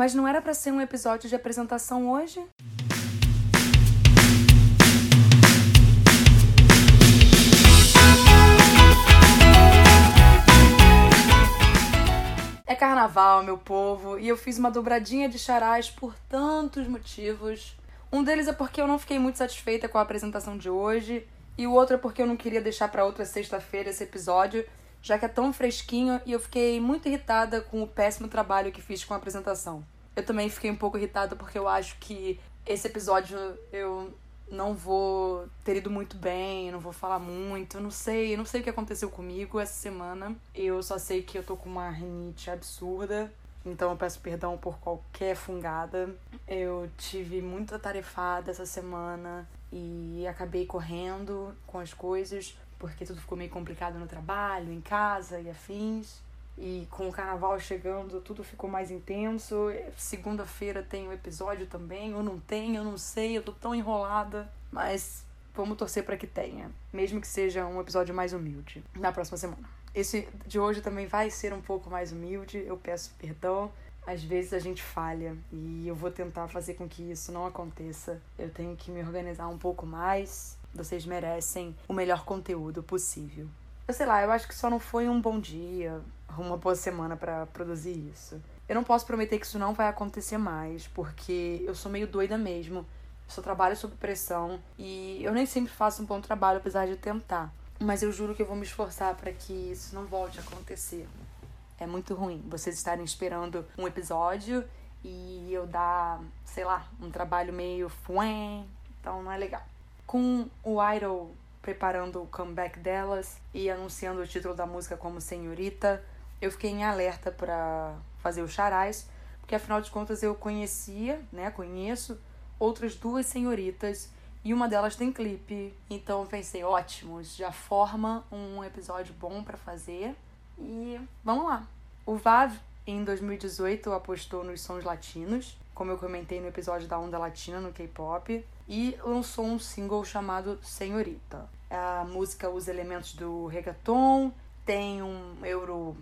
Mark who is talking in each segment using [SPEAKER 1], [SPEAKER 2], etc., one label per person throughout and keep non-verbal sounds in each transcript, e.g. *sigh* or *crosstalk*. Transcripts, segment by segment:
[SPEAKER 1] Mas não era para ser um episódio de apresentação hoje? É carnaval, meu povo, e eu fiz uma dobradinha de charás por tantos motivos. Um deles é porque eu não fiquei muito satisfeita com a apresentação de hoje, e o outro é porque eu não queria deixar para outra sexta-feira esse episódio, já que é tão fresquinho e eu fiquei muito irritada com o péssimo trabalho que fiz com a apresentação. Eu também fiquei um pouco irritada porque eu acho que esse episódio eu não vou ter ido muito bem, não vou falar muito, eu não sei, eu não sei o que aconteceu comigo essa semana. Eu só sei que eu tô com uma rinite absurda, então eu peço perdão por qualquer fungada. Eu tive muita tarefada essa semana e acabei correndo com as coisas porque tudo ficou meio complicado no trabalho, em casa e afins. E com o carnaval chegando, tudo ficou mais intenso. Segunda-feira tem o um episódio também, ou não tem, eu não sei, eu tô tão enrolada. Mas vamos torcer para que tenha, mesmo que seja um episódio mais humilde na próxima semana. Esse de hoje também vai ser um pouco mais humilde, eu peço perdão. Às vezes a gente falha e eu vou tentar fazer com que isso não aconteça. Eu tenho que me organizar um pouco mais. Vocês merecem o melhor conteúdo possível. Eu sei lá, eu acho que só não foi um bom dia, uma boa semana para produzir isso. Eu não posso prometer que isso não vai acontecer mais, porque eu sou meio doida mesmo. Eu só trabalho sob pressão e eu nem sempre faço um bom trabalho, apesar de tentar. Mas eu juro que eu vou me esforçar para que isso não volte a acontecer. É muito ruim vocês estarem esperando um episódio e eu dar, sei lá, um trabalho meio fuém, então não é legal. Com o Idol preparando o comeback delas e anunciando o título da música como Senhorita, eu fiquei em alerta para fazer os charais, porque afinal de contas eu conhecia, né, conheço outras duas senhoritas e uma delas tem clipe. Então eu pensei, ótimo, já forma um episódio bom para fazer e vamos lá. O Vav em 2018 apostou nos sons latinos, como eu comentei no episódio da Onda Latina no K-pop, e lançou um single chamado Senhorita. A música usa elementos do reggaeton, tem um euro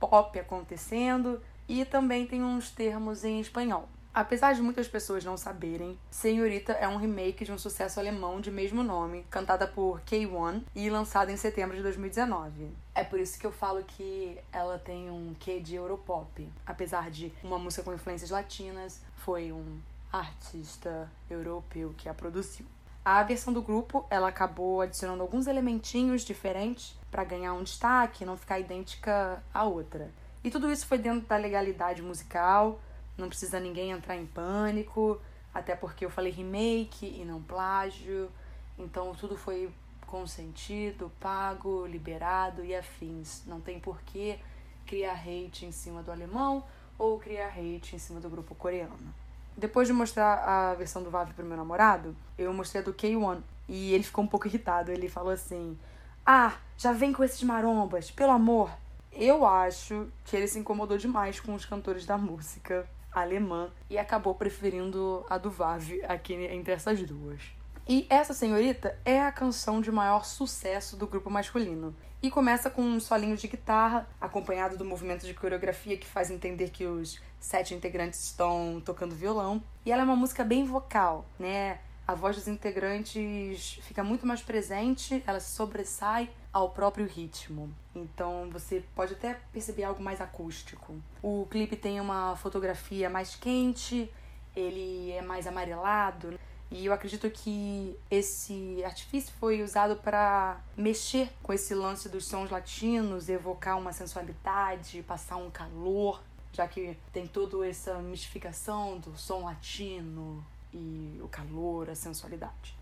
[SPEAKER 1] pop acontecendo e também tem uns termos em espanhol. Apesar de muitas pessoas não saberem, Senhorita é um remake de um sucesso alemão de mesmo nome, cantada por K1 e lançada em setembro de 2019. É por isso que eu falo que ela tem um quê de Europop. Apesar de uma música com influências latinas, foi um artista europeu que a produziu. A versão do grupo, ela acabou adicionando alguns elementinhos diferentes para ganhar um destaque não ficar idêntica à outra. E tudo isso foi dentro da legalidade musical, não precisa ninguém entrar em pânico, até porque eu falei remake e não plágio, então tudo foi consentido, pago, liberado e afins. Não tem porquê criar hate em cima do alemão ou criar hate em cima do grupo coreano. Depois de mostrar a versão do VAV pro meu namorado, eu mostrei a do K1 e ele ficou um pouco irritado. Ele falou assim: Ah, já vem com esses marombas, pelo amor. Eu acho que ele se incomodou demais com os cantores da música alemã e acabou preferindo a do VAV aqui entre essas duas. E essa senhorita é a canção de maior sucesso do grupo masculino. E começa com um solinho de guitarra, acompanhado do movimento de coreografia que faz entender que os sete integrantes estão tocando violão. E ela é uma música bem vocal, né? A voz dos integrantes fica muito mais presente, ela sobressai ao próprio ritmo. Então você pode até perceber algo mais acústico. O clipe tem uma fotografia mais quente, ele é mais amarelado. E eu acredito que esse artifício foi usado para mexer com esse lance dos sons latinos, evocar uma sensualidade, passar um calor, já que tem toda essa mistificação do som latino e o calor, a sensualidade.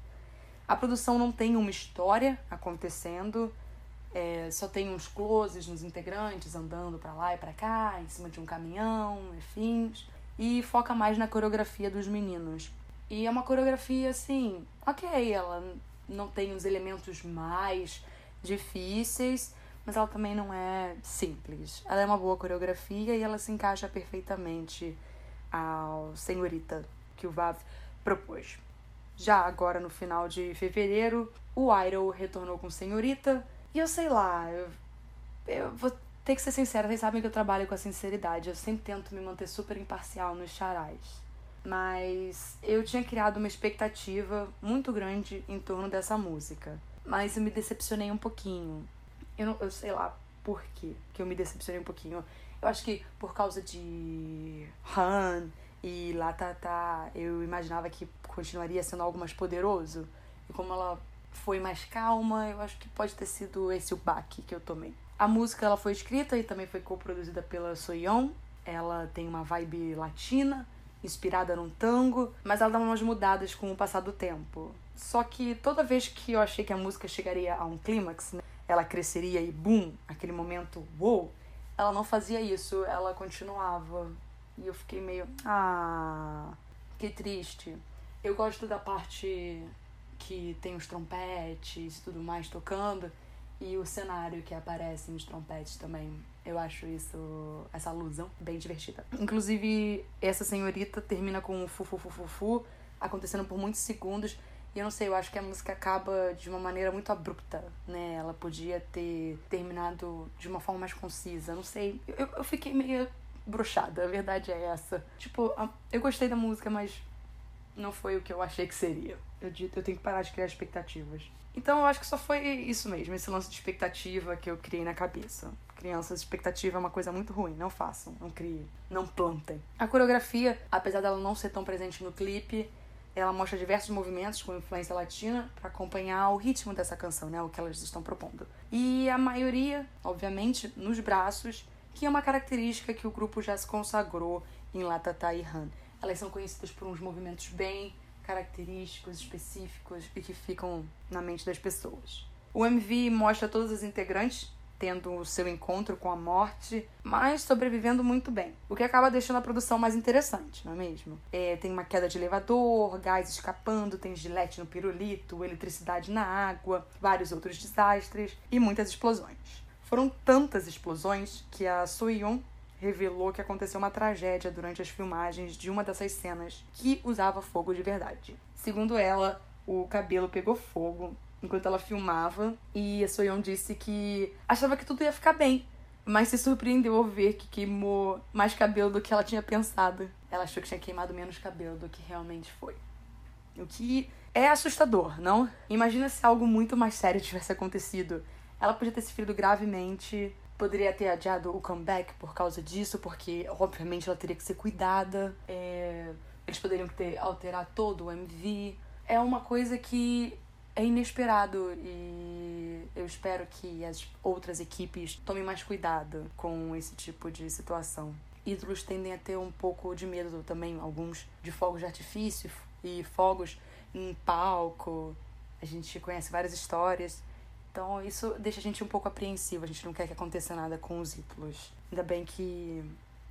[SPEAKER 1] A produção não tem uma história acontecendo, é, só tem uns closes nos integrantes andando para lá e para cá, em cima de um caminhão, enfim, e foca mais na coreografia dos meninos. E é uma coreografia assim, ok, ela não tem os elementos mais difíceis, mas ela também não é simples. Ela é uma boa coreografia e ela se encaixa perfeitamente ao Senhorita que o Vav propôs. Já agora no final de fevereiro, o Idol retornou com Senhorita e eu sei lá, eu, eu vou ter que ser sincera, vocês sabem que eu trabalho com a sinceridade. Eu sempre tento me manter super imparcial nos charais. Mas eu tinha criado uma expectativa muito grande em torno dessa música. Mas eu me decepcionei um pouquinho. Eu, não, eu sei lá por quê que eu me decepcionei um pouquinho. Eu acho que por causa de Han e lá tá, tá, eu imaginava que continuaria sendo algo mais poderoso. E como ela foi mais calma, eu acho que pode ter sido esse o baque que eu tomei. A música ela foi escrita e também foi co-produzida pela Soyeon. Ela tem uma vibe latina, inspirada num tango, mas ela dá umas mudadas com o passar do tempo. Só que toda vez que eu achei que a música chegaria a um clímax, né, ela cresceria e boom, aquele momento wow, ela não fazia isso, ela continuava. E eu fiquei meio, ah, que triste. Eu gosto da parte que tem os trompetes e tudo mais tocando e o cenário que aparece nos trompetes também. Eu acho isso, essa alusão bem divertida. Inclusive, essa senhorita termina com um fu, fu, fu, fu, fu acontecendo por muitos segundos. E eu não sei, eu acho que a música acaba de uma maneira muito abrupta, né? Ela podia ter terminado de uma forma mais concisa. Não sei, eu, eu fiquei meio brochada, a verdade é essa. Tipo, eu gostei da música, mas não foi o que eu achei que seria. Eu, eu tenho que parar de criar expectativas. Então eu acho que só foi isso mesmo, esse lance de expectativa que eu criei na cabeça. Crianças, expectativa é uma coisa muito ruim, não façam, não criem, não plantem. A coreografia, apesar dela não ser tão presente no clipe, ela mostra diversos movimentos com influência latina para acompanhar o ritmo dessa canção, né, o que elas estão propondo. E a maioria, obviamente, nos braços, que é uma característica que o grupo já se consagrou em Latata e Han. Elas são conhecidas por uns movimentos bem característicos, específicos e que ficam na mente das pessoas. O MV mostra todas as integrantes tendo o seu encontro com a morte, mas sobrevivendo muito bem. O que acaba deixando a produção mais interessante, não é mesmo? É, tem uma queda de elevador, gás escapando, tem gilete no pirulito, eletricidade na água, vários outros desastres e muitas explosões. Foram tantas explosões que a Soyeon revelou que aconteceu uma tragédia durante as filmagens de uma dessas cenas que usava fogo de verdade. Segundo ela, o cabelo pegou fogo enquanto ela filmava e a Soyeon disse que achava que tudo ia ficar bem, mas se surpreendeu ao ver que queimou mais cabelo do que ela tinha pensado. Ela achou que tinha queimado menos cabelo do que realmente foi. O que é assustador, não? Imagina se algo muito mais sério tivesse acontecido. Ela podia ter se ferido gravemente, poderia ter adiado o comeback por causa disso, porque obviamente ela teria que ser cuidada. É... Eles poderiam ter alterar todo o MV. É uma coisa que é inesperado e eu espero que as outras equipes tomem mais cuidado com esse tipo de situação. Ídolos tendem a ter um pouco de medo também, alguns de fogos de artifício e fogos em palco. A gente conhece várias histórias então isso deixa a gente um pouco apreensivo, a gente não quer que aconteça nada com os ídolos. Ainda bem que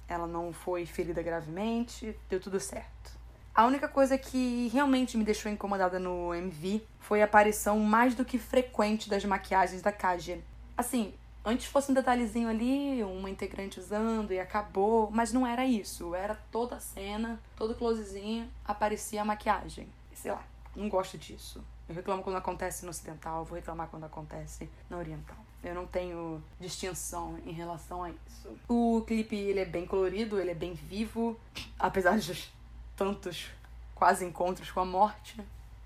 [SPEAKER 1] ela não foi ferida gravemente, deu tudo certo. A única coisa que realmente me deixou incomodada no MV foi a aparição mais do que frequente das maquiagens da Kaja. Assim, antes fosse um detalhezinho ali, uma integrante usando e acabou, mas não era isso. Era toda a cena, todo closezinho, aparecia a maquiagem. Sei lá, não gosto disso. Eu reclamo quando acontece no ocidental, vou reclamar quando acontece na oriental. Eu não tenho distinção em relação a isso. O clipe ele é bem colorido, ele é bem vivo, apesar de tantos quase encontros com a morte.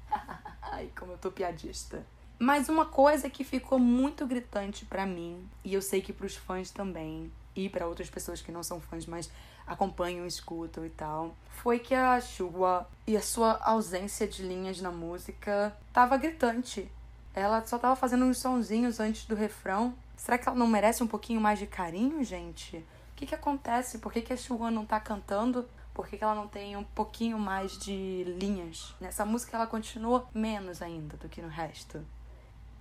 [SPEAKER 1] *laughs* Ai, como eu tô piadista. Mas uma coisa que ficou muito gritante para mim, e eu sei que para os fãs também, e para outras pessoas que não são fãs, mas acompanham, escutam e tal, foi que a Shua e a sua ausência de linhas na música tava gritante. Ela só tava fazendo uns sonzinhos antes do refrão. Será que ela não merece um pouquinho mais de carinho, gente? O que que acontece? Por que, que a Shua não tá cantando? Por que, que ela não tem um pouquinho mais de linhas? Nessa música ela continua menos ainda do que no resto.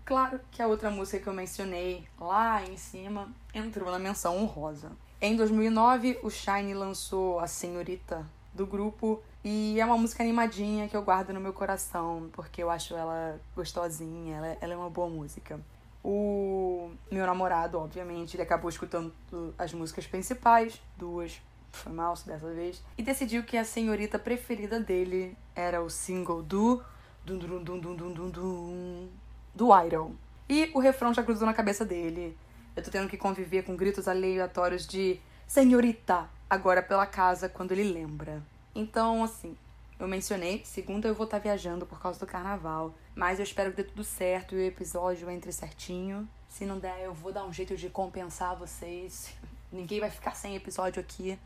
[SPEAKER 1] Claro que a outra música que eu mencionei lá em cima entrou na menção honrosa. Em 2009, o Shine lançou A Senhorita do grupo e é uma música animadinha que eu guardo no meu coração porque eu acho ela gostosinha, ela, ela é uma boa música. O meu namorado, obviamente, ele acabou escutando as músicas principais, duas, foi mal dessa vez, e decidiu que a senhorita preferida dele era o single do dum dum dum dum dum dum, dum do Idol. E o refrão já cruzou na cabeça dele Eu tô tendo que conviver com gritos aleatórios de senhorita agora pela casa quando ele lembra. Então, assim, eu mencionei, segunda eu vou estar tá viajando por causa do carnaval, mas eu espero que dê tudo certo e o episódio entre certinho. Se não der, eu vou dar um jeito de compensar vocês. *laughs* Ninguém vai ficar sem episódio aqui.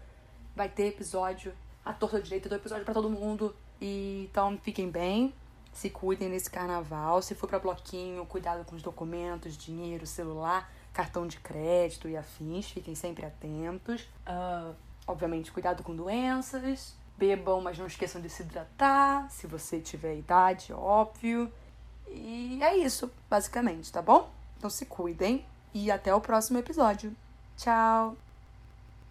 [SPEAKER 1] Vai ter episódio, a torta direita do episódio para todo mundo. E então fiquem bem, se cuidem nesse carnaval. Se for para bloquinho, cuidado com os documentos, dinheiro, celular, cartão de crédito e afins. Fiquem sempre atentos. Uh, obviamente, cuidado com doenças. Bebam, mas não esqueçam de se hidratar. Se você tiver idade, óbvio. E é isso, basicamente, tá bom? Então se cuidem e até o próximo episódio. Tchau!